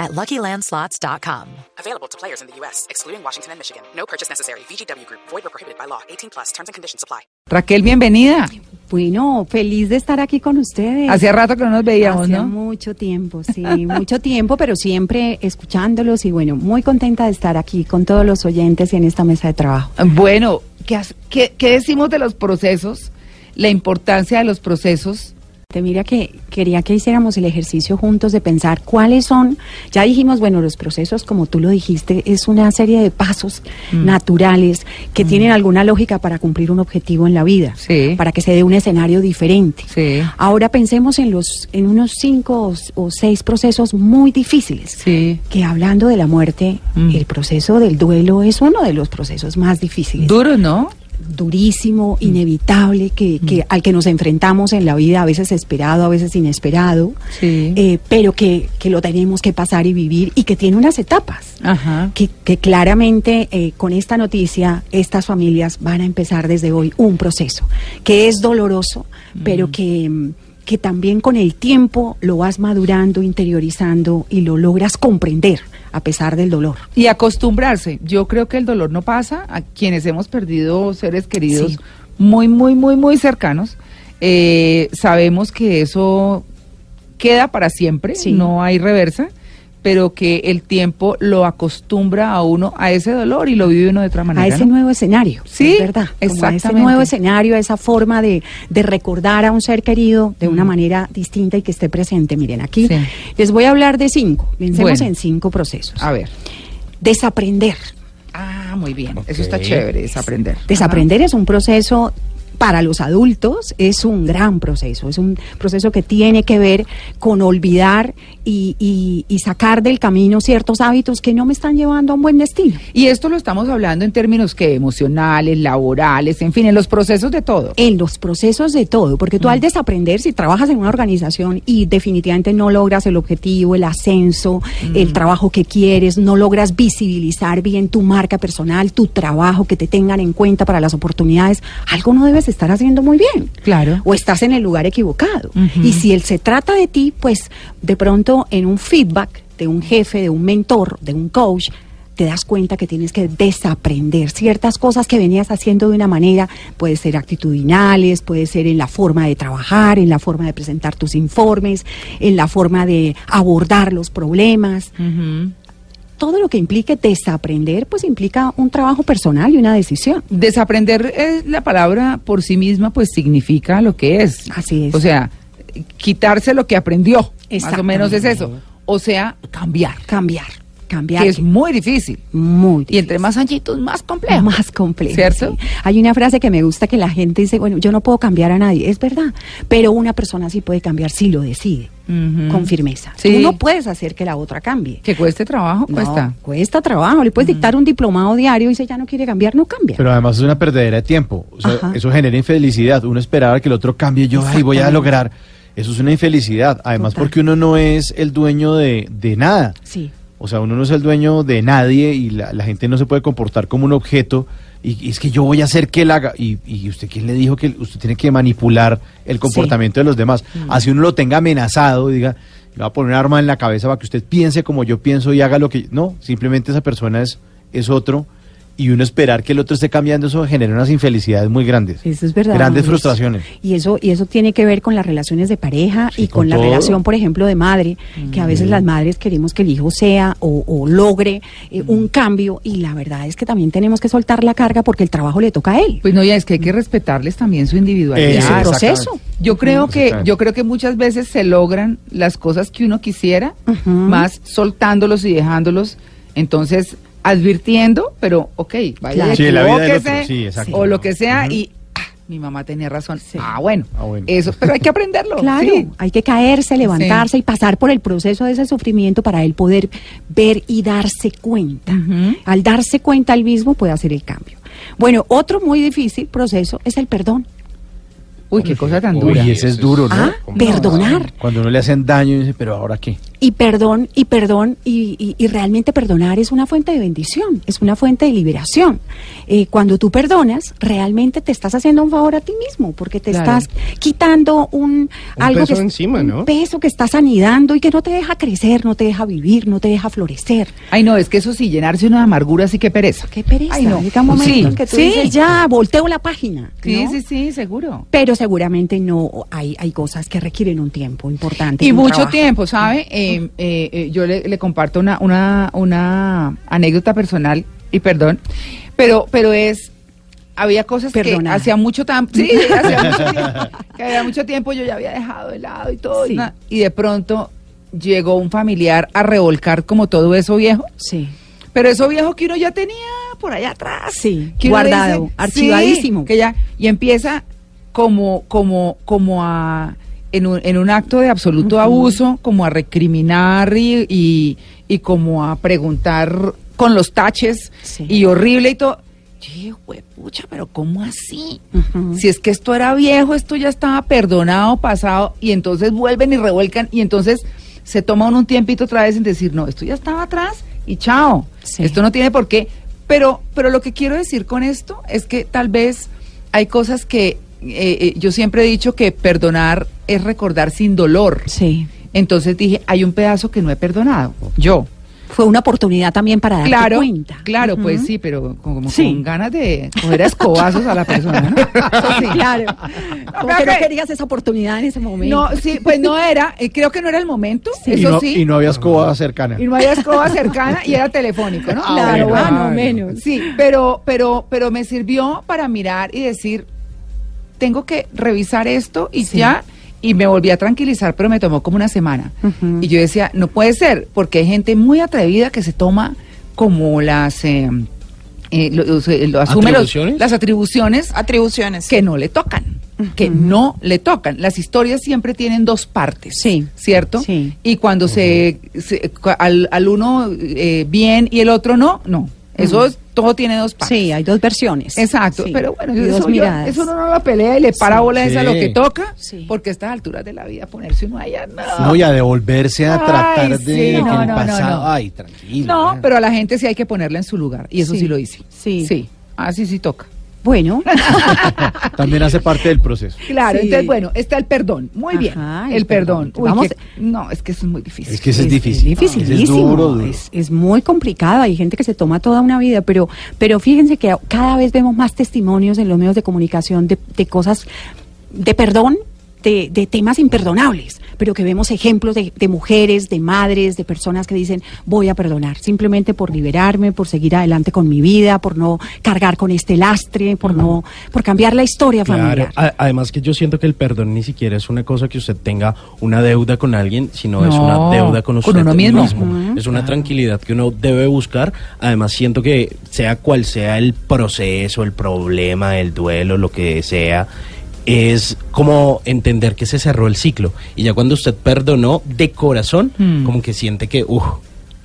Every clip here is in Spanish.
at LuckyLandSlots.com. Available to players in the U.S., excluding Washington and Michigan. No purchase necessary. VGW Group. Void or prohibited by law. 18 plus. Terms and conditions apply. Raquel, bienvenida. Bueno, feliz de estar aquí con ustedes. Hacía rato que no nos veíamos, Hacía ¿no? mucho tiempo, sí, mucho tiempo, pero siempre escuchándolos y bueno, muy contenta de estar aquí con todos los oyentes y en esta mesa de trabajo. Bueno, ¿qué, qué- qué decimos de los procesos? La importancia de los procesos. Te mira que quería que hiciéramos el ejercicio juntos de pensar cuáles son, ya dijimos, bueno, los procesos, como tú lo dijiste, es una serie de pasos Mm. naturales que tienen alguna lógica para cumplir un objetivo en la vida, Sí. para que se dé un escenario diferente. Sí. Ahora pensemos en los, en unos cinco o seis procesos muy difíciles. Sí. que hablando de la muerte, Mm. el proceso del duelo es uno de los procesos más difíciles. Duro, ¿no? Durísimo, inevitable, que, Mm. que al que nos enfrentamos en la vida, a veces esperado, a veces inesperado, Sí. eh, pero que, que lo tenemos que pasar y vivir y que tiene unas etapas. Ajá. Que, que claramente eh, con esta noticia estas familias van a empezar desde hoy un proceso que es doloroso, pero que, mm, que también con el tiempo lo vas madurando, interiorizando y lo logras comprender a pesar del dolor. Y acostumbrarse. Yo creo que el dolor no pasa a quienes hemos perdido seres queridos Sí. muy, muy, muy, muy cercanos. eh, sabemos que eso queda para siempre, Sí. no hay reversa, pero que el tiempo lo acostumbra a uno a ese dolor y lo vive uno de otra manera. a ese ¿no? nuevo escenario, Sí, es verdad. Como a ese nuevo escenario, a esa forma de, de recordar a un ser querido de una Mm. manera distinta y que esté presente. Miren, aquí Sí. les voy a hablar de cinco. Pensemos Bueno. en cinco procesos. A ver. Desaprender. Ah, muy bien. Eso está chévere, es aprender. Desaprender es un proceso para los adultos, es un gran proceso, es un proceso que tiene que ver con olvidar y, y- y sacar del camino ciertos hábitos que no me están llevando a un buen destino. Y esto lo estamos hablando en términos que emocionales, laborales, en fin, en los procesos de todo. en los procesos de todo, porque tú Mm. al desaprender, si trabajas en una organización y definitivamente no logras el objetivo, el ascenso, Mm. el trabajo que quieres, no logras visibilizar bien tu marca personal, tu trabajo, que te tengan en cuenta para las oportunidades, algo no debes estar haciendo muy bien. Claro. O estás en el lugar equivocado. Y si él se trata de ti, pues de pronto en un feedback de un jefe, de un mentor, de un coach, te das cuenta que tienes que desaprender ciertas cosas que venías haciendo de una manera, puede ser actitudinales, puede ser en la forma de trabajar, en la forma de presentar tus informes, en la forma de abordar los problemas. Todo lo que implique desaprender, pues implica un trabajo personal y una decisión. Desaprender es la palabra por sí misma, pues significa lo que es. Así es. O sea, quitarse lo que aprendió. Más o menos es eso. O sea, cambiar. Cambiar, cambiar. Que es muy difícil. muy Y entre más añitos, más complejo. más complejo. ¿Cierto? sí. Hay una frase que me gusta que la gente dice, bueno, yo no puedo cambiar a nadie, es verdad, pero una persona sí puede cambiar si lo decide, con firmeza. Sí. Tú no puedes hacer que la otra cambie. Que cueste trabajo, No, cuesta. cuesta trabajo. Le puedes dictar un diplomado diario y si ya no quiere cambiar, no cambia. Pero además es una perdedera de tiempo. O sea, eso genera infelicidad. Uno esperaba que el otro cambie. Yo, ay, voy a lograr. Eso es una infelicidad. Además, Total. porque uno no es el dueño de, de nada. sí. O sea, uno no es el dueño de nadie y la, la gente no se puede comportar como un objeto. Y, y es que yo voy a hacer que él haga. Y, y usted, ¿quién le dijo que usted tiene que manipular el comportamiento de los demás? Así uno lo tenga amenazado y diga, le va a poner un arma en la cabeza para que usted piense como yo pienso y haga lo que. No, simplemente esa persona es, es otro. Y uno esperar que el otro esté cambiando, eso genera unas infelicidades muy grandes. Eso es verdad. Grandes frustraciones. Y eso, y eso tiene que ver con las relaciones de pareja Sí, y con, con la todo. relación, por ejemplo, de madre, que a veces las madres queremos que el hijo sea o, o logre eh, un cambio y la verdad es que también tenemos que soltar la carga porque el trabajo le toca a él. Pues no, ya es que hay que respetarles también su individualidad. es proceso. Yo creo que yo creo que muchas veces se logran las cosas que uno quisiera, más soltándolos y dejándolos. Entonces, advirtiendo, pero ok, vaya. Sí, la vida del equivóquese, otro, sí, exacto. o lo que sea, y ah, mi mamá tenía razón. Sí. Ah, bueno, Ah, bueno. eso, pero hay que aprenderlo. Claro, sí. hay que caerse, levantarse y pasar por el proceso de ese sufrimiento para él poder ver y darse cuenta. Al darse cuenta él mismo puede hacer el cambio. Bueno, otro muy difícil proceso es el perdón. Uy, qué cosa tan Uy, dura. ese es duro, ¿no? Ah, perdonar. Cuando uno le hacen daño y dice, pero ahora qué. Y perdón, y perdón, y, y- y realmente perdonar es una fuente de bendición, es una fuente de liberación. Eh, cuando tú perdonas, realmente te estás haciendo un favor a ti mismo, porque te Claro. estás quitando un, algo peso que encima, un ¿no? peso que estás anidando y que no te deja crecer, no te deja vivir, no te deja florecer. Ay, no, es que eso sí, llenarse de amargura, sí que pereza. Qué pereza. Ay, no. Llega un momento Sí, en que tú sí. dices, ya, volteo la página. Sí, ¿no? sí, sí, seguro. Pero seguramente no, hay, hay cosas que requieren un tiempo importante. Y un mucho trabajo. tiempo, ¿sabe? Eh, eh, eh, yo le, le comparto una, una, una anécdota personal, y perdón, pero, pero es, había cosas Perdonar. que hacía mucho tiempo, sí, hacía mucho tiempo, que había mucho tiempo yo ya había dejado de lado y todo, y Sí. na- y de pronto llegó un familiar a revolcar como todo eso viejo, Sí. pero eso viejo que uno ya tenía por allá atrás. Sí, guardado, dice, archivadísimo. sí, que ya, y empieza como, como, como a, en un, en un acto de absoluto abuso, como a recriminar y, y, y como a preguntar con los taches Sí. y horrible y todo. Yo dije, "Juepucha, pero ¿cómo así? Si es que esto era viejo, esto ya estaba perdonado, pasado, y entonces vuelven y revuelcan, y entonces se toma un tiempito otra vez en decir, no, esto ya estaba atrás y chao. Sí. Esto no tiene por qué. Pero, pero lo que quiero decir con esto es que tal vez hay cosas que eh, eh, yo siempre he dicho que perdonar es recordar sin dolor. Sí. Entonces dije, hay un pedazo que no he perdonado. Yo. Fue una oportunidad también para darte Claro, cuenta. claro, pues sí, pero como Sí. con ganas de coger a escobazos a la persona. ¿no? Eso sí. Claro. Como que no querías esa oportunidad en ese momento. No, sí, pues no era, eh, creo que no era el momento, y, eso no, sí. y no había escoba cercana. Y no había escoba cercana y era telefónico, ¿no? Ah, Claro, bueno. ah, no, Ay, menos. Sí, pero, pero, pero me sirvió para mirar y decir, tengo que revisar esto y Sí. ya. Y me volví a tranquilizar, pero me tomó como una semana. Y yo decía, no puede ser, porque hay gente muy atrevida que se toma como las... eh, eh, lo, lo- se- lo asume los- ¿Atribuciones? las atribuciones Atribuciones. que no le tocan, que no le tocan. Las historias siempre tienen dos partes, Sí. ¿cierto? Sí. Y cuando se, al, al uno eh, bien y el otro no, no. Eso es- todo tiene dos partes. Sí, hay dos versiones. Exacto, Sí, pero bueno, eso, dos yo- eso uno no lo pelea y le para Sí. bola esa a lo Sí. que toca, Sí. porque a estas alturas de la vida ponerse uno allá, no. No, y a devolverse a Ay, tratar sí, de que no, el no, no, pasado. no. Ay, tranquilo. No, pero a la gente sí hay que ponerla en su lugar, y eso sí, Sí. lo hice. Sí. Sí, así sí toca. Bueno, También hace parte del proceso. Claro, Sí. entonces bueno, está el perdón. Muy bien. Ajá, El, el perdón. perdón. Uy, Vamos- no, es que eso es muy difícil. Es que es, difícil. Es dificilísimo. Es duro, duro. Es, es muy complicado. Hay gente que se toma toda una vida, pero, pero fíjense que cada vez vemos más testimonios en los medios de comunicación de, de cosas de perdón, de, de temas imperdonables, pero que vemos ejemplos de, de mujeres, de madres, de personas que dicen voy a perdonar, simplemente por liberarme, por seguir adelante con mi vida, por no cargar con este lastre, por no, por cambiar la historia Claro, familiar. a- además que yo siento que el perdón ni siquiera es una cosa que usted tenga una deuda con alguien, sino es No, una deuda con usted con uno mismo. Es una tranquilidad que uno debe buscar. Además siento que sea cual sea el proceso, el problema, el duelo, lo que sea, es como entender que se cerró el ciclo. Y ya cuando usted perdonó de corazón, Mm. como que siente que, uff,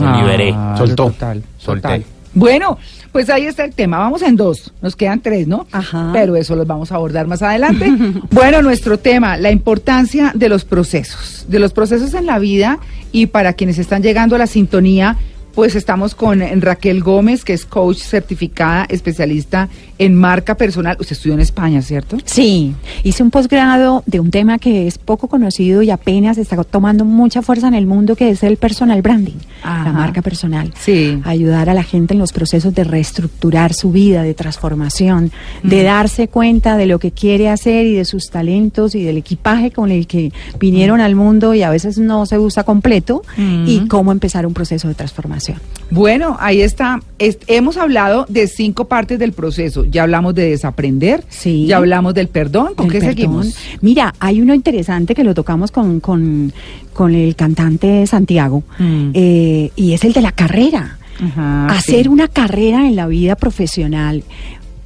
me Ah, liberé. Soltó. Total, Solté. total. Bueno, pues ahí está el tema. Vamos en dos. Nos quedan tres, ¿no? Ajá. Pero eso los vamos a abordar más adelante. bueno, nuestro tema, la importancia de los procesos. De los procesos en la vida y para quienes están llegando a la sintonía, pues estamos con Raquel Gómez, que es coach certificada, especialista en marca personal. Usted estudió en España, ¿cierto? Sí, hice un posgrado de un tema que es poco conocido y apenas está tomando mucha fuerza en el mundo, que es el personal branding, Ajá. la marca personal. Sí. Ayudar a la gente en los procesos de reestructurar su vida, de transformación, de darse cuenta de lo que quiere hacer y de sus talentos y del equipaje con el que vinieron al mundo y a veces no se usa completo y Mm. cómo empezar un proceso de transformación. Bueno, ahí está. Es- hemos hablado de cinco partes del proceso. Ya hablamos de desaprender. Sí. Ya hablamos del perdón. ¿Con del qué perdón. seguimos? Mira, hay uno interesante que lo tocamos con, con, con el cantante Santiago, Mm. eh, y es el de la carrera. Ajá, Hacer sí. una carrera en la vida profesional.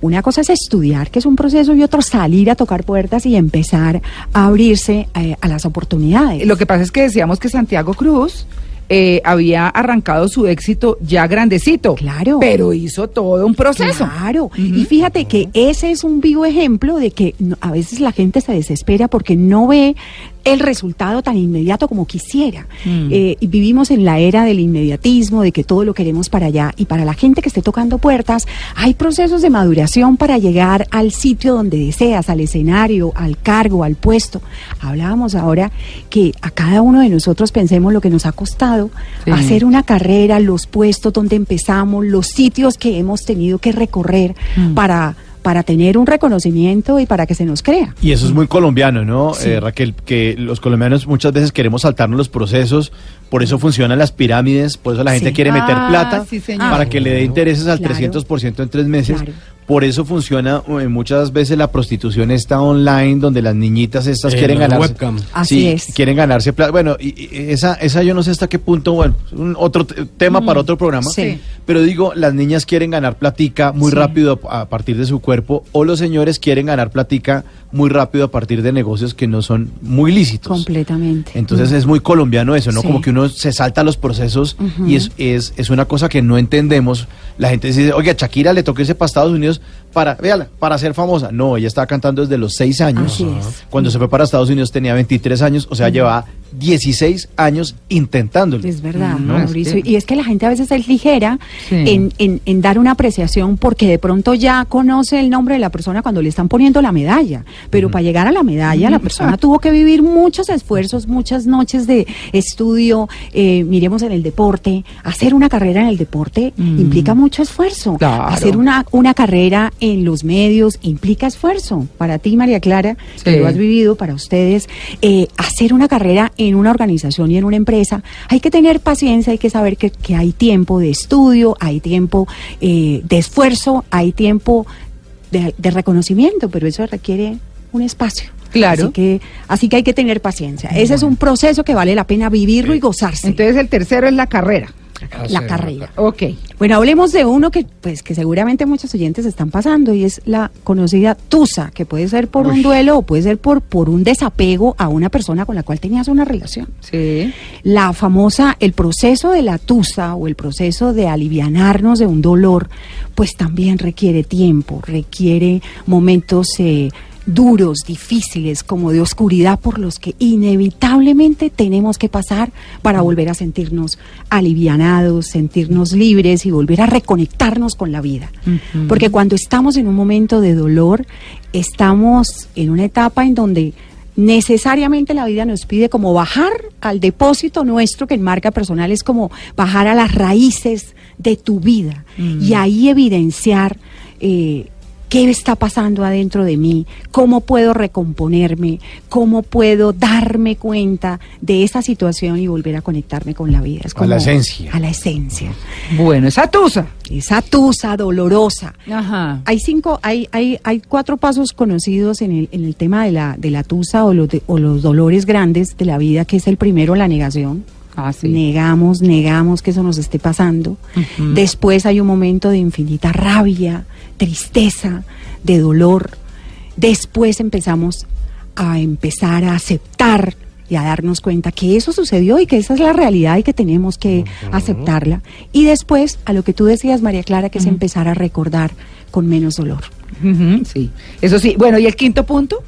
Una cosa es estudiar, que es un proceso, y otro salir a tocar puertas y empezar a abrirse eh, a las oportunidades. Lo que pasa es que decíamos que Santiago Cruz eh, había arrancado su éxito ya grandecito. Claro. Pero hizo todo un proceso. Claro. Y fíjate que ese es un vivo ejemplo de que a veces la gente se desespera porque no ve el resultado tan inmediato como quisiera. Mm. Eh, y vivimos en la era del inmediatismo, de que todo lo queremos para allá. Y para la gente que esté tocando puertas, hay procesos de maduración para llegar al sitio donde deseas, al escenario, al cargo, al puesto. Hablábamos ahora que a cada uno de nosotros pensemos lo que nos ha costado Sí. hacer una carrera, los puestos donde empezamos, los sitios que hemos tenido que recorrer Mm. para, para tener un reconocimiento y para que se nos crea. Y eso es muy colombiano, ¿no, Sí. eh, Raquel? Que los colombianos muchas veces queremos saltarnos los procesos, por eso funcionan las pirámides, por eso la gente Sí. quiere meter Ah, plata sí, señor. para que le dé intereses al Claro. 300% en tres meses. Claro. Por eso funciona eh, muchas veces la prostitución está online, donde las niñitas estas Eh, quieren ganarse. webcam. Así sí, es. quieren ganarse plata. Bueno, y, y esa, esa yo no sé hasta qué punto, bueno, un otro te- tema para otro programa. Sí. Pero digo, las niñas quieren ganar platica muy Sí. rápido a partir de su cuerpo, o los señores quieren ganar platica muy rápido a partir de negocios que no son muy lícitos. Completamente. Entonces es muy colombiano eso, ¿no? Sí. Como que uno se salta los procesos y es, es, es una cosa que no entendemos. La gente dice, oye, a Shakira le tocó irse para Estados Unidos para, véala, para ser famosa. No, ella estaba cantando desde los seis años. Así es. Cuando se fue para Estados Unidos tenía 23 años, o sea, llevaba 16 años intentándolo. Es verdad, No, es Mauricio. que- Y es que la gente a veces es ligera Sí. en, en- en dar una apreciación porque de pronto ya conoce el nombre de la persona cuando le están poniendo la medalla. Pero para llegar a la medalla, la persona tuvo que vivir muchos esfuerzos, muchas noches de estudio. eh, miremos en el deporte. Hacer una carrera en el deporte Mm. implica mucho esfuerzo. Claro. Hacer una, una carrera en los medios implica esfuerzo. Para ti, María Clara, que lo has vivido, para ustedes, eh, hacer una carrera en una organización y en una empresa, hay que tener paciencia, hay que saber que, que hay tiempo de estudio, hay tiempo eh, de esfuerzo, hay tiempo de, de reconocimiento, pero eso requiere un espacio. Claro. Así que, así que hay que tener paciencia. Ese es un proceso que vale la pena vivirlo y gozarse. Entonces el tercero es la carrera. La carrera. Ok. Bueno, hablemos de uno que, pues, que seguramente muchos oyentes están pasando y es la conocida tusa, que puede ser por un duelo o puede ser por, por un desapego a una persona con la cual tenías una relación. Sí. La famosa, el proceso de la tusa o el proceso de alivianarnos de un dolor, pues también requiere tiempo, requiere momentos eh, duros, difíciles, como de oscuridad por los que inevitablemente tenemos que pasar para volver a sentirnos alivianados, sentirnos libres y volver a reconectarnos con la vida. Porque cuando estamos en un momento de dolor, estamos en una etapa en donde necesariamente la vida nos pide como bajar al depósito nuestro que en marca personal es como bajar a las raíces de tu vida. Y ahí evidenciar eh, qué está pasando adentro de mí, cómo puedo recomponerme, cómo puedo darme cuenta de esa situación y volver a conectarme con la vida. Es A la esencia. A la esencia. Bueno, esa tusa. Esa tusa dolorosa. Ajá. Hay cinco, hay, hay, hay cuatro pasos conocidos en el, en el tema de la, de la tusa o los, de- o los dolores grandes de la vida, que es el primero, la negación. Ah, sí. Negamos, negamos que eso nos esté pasando. Después hay un momento de infinita rabia, tristeza, de dolor. Después empezamos a empezar a aceptar y a darnos cuenta que eso sucedió y que esa es la realidad y que tenemos que aceptarla. Y después a lo que tú decías, María Clara, que es empezar a recordar con menos dolor. Sí. Eso sí. Bueno, ¿y el quinto punto?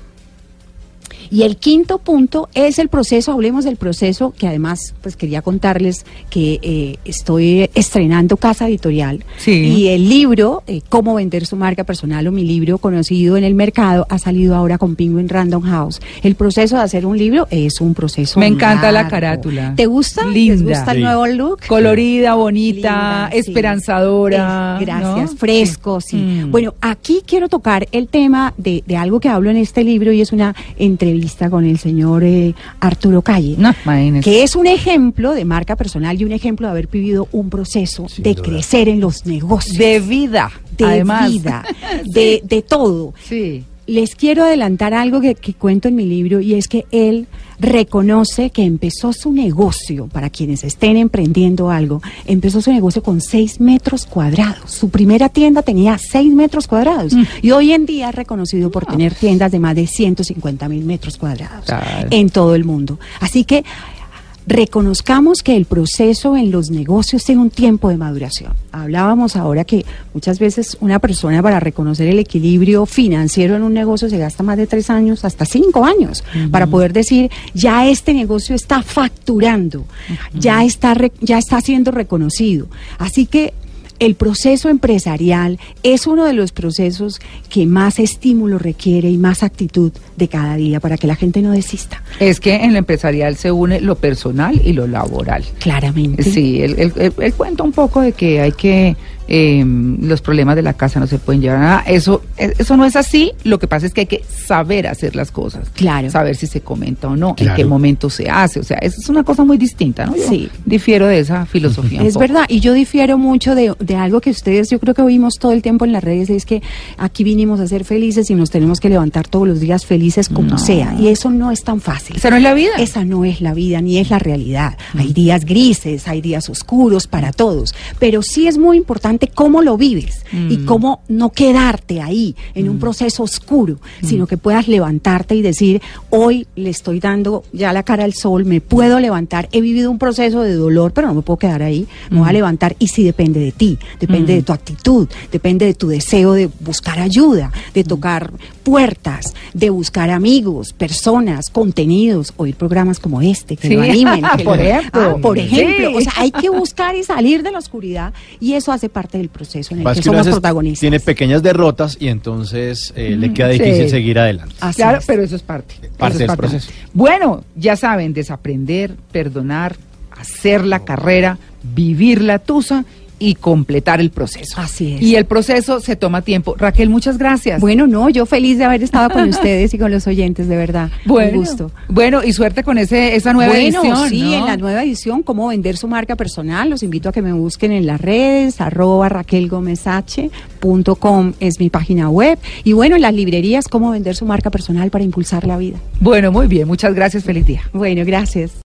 Y el quinto punto es el proceso, hablemos del proceso, que además pues quería contarles que eh, estoy estrenando Casa Editorial Sí. y el libro, eh, Cómo vender su marca personal o mi libro conocido en el mercado, ha salido ahora con Penguin Random House. El proceso de hacer un libro es un proceso Me encanta la largo. carátula. ¿Te gusta? Linda. ¿Les gusta el Sí. nuevo look? Colorida, bonita, Linda, sí. esperanzadora. Es- gracias, ¿no? fresco, sí. Mm. Bueno, aquí quiero tocar el tema de, de algo que hablo en este libro y es una entrevista con el señor eh, Arturo Calle. No. Que es un ejemplo de marca personal y un ejemplo de haber vivido un proceso Sin de duda. crecer en los negocios. de vida. de además. vida, de, de todo. Sí. Les quiero adelantar algo que, que cuento en mi libro y es que él reconoce que empezó su negocio, para quienes estén emprendiendo algo, empezó su negocio con seis metros cuadrados. Su primera tienda tenía seis metros cuadrados y hoy en día es reconocido por tener tiendas de más de 150 mil metros cuadrados Claro. en todo el mundo. Así que reconozcamos que el proceso en los negocios tiene un tiempo de maduración. Hablábamos ahora que muchas veces una persona para reconocer el equilibrio financiero en un negocio se gasta más de tres años, hasta cinco años, para poder decir, ya este negocio está facturando, ya, está ya está siendo reconocido. Así que el proceso empresarial es uno de los procesos que más estímulo requiere y más actitud de cada día para que la gente no desista. Es que en lo empresarial se une lo personal y lo laboral. Claramente. Sí, él, él- él- él cuenta un poco de que hay que, eh, los problemas de la casa no se pueden llevar a nada. Eso, eh, eso no es así, lo que pasa es que hay que saber hacer las cosas. Claro. Saber si se comenta o no, en qué momento se hace. O sea, eso es una cosa muy distinta, ¿no? Yo Sí. difiero de esa filosofía. Es verdad, y yo difiero mucho de, de algo que ustedes, yo creo que oímos todo el tiempo en las redes, es que aquí vinimos a ser felices y nos tenemos que levantar todos los días felices como No. sea. Y eso no es tan fácil. Esa no es la vida. Esa no es la vida ni es la realidad. Hay días grises, hay días oscuros para todos, pero sí es muy importante cómo lo vives y cómo no quedarte ahí en un proceso oscuro, sino que puedas levantarte y decir, hoy le estoy dando ya la cara al sol, me puedo levantar, he vivido un proceso de dolor, pero no me puedo quedar ahí, me voy a levantar y sí depende de ti, depende de tu actitud, depende de tu deseo de buscar ayuda, de tocar puertas, de buscar amigos, personas, contenidos, oír programas como este que lo Sí, animen. que por lo- ejemplo. Ah, por ejemplo, Sí. o sea, hay que buscar y salir de la oscuridad y eso hace parte del proceso en el que somos protagonistas. tiene pequeñas derrotas y entonces eh, le queda difícil sí. seguir adelante. Así claro, es. pero eso es parte. Parte eso es del proceso. Bueno, ya saben, desaprender, perdonar, hacer la carrera, vivir la tusa y completar el proceso. Así es. Y el proceso se toma tiempo. Raquel, muchas gracias. Bueno, no, yo feliz de haber estado con ustedes y con los oyentes, de verdad. bueno, Un gusto. Bueno, y suerte con ese, esa nueva bueno, edición. sí, ¿no? en la nueva edición, cómo vender su marca personal. Los invito a que me busquen en las redes, arroba raquelgomesache.com es mi página web. Y bueno, en las librerías, cómo vender su marca personal para impulsar la vida. Bueno, muy bien. Muchas gracias. Feliz día. Bueno, gracias.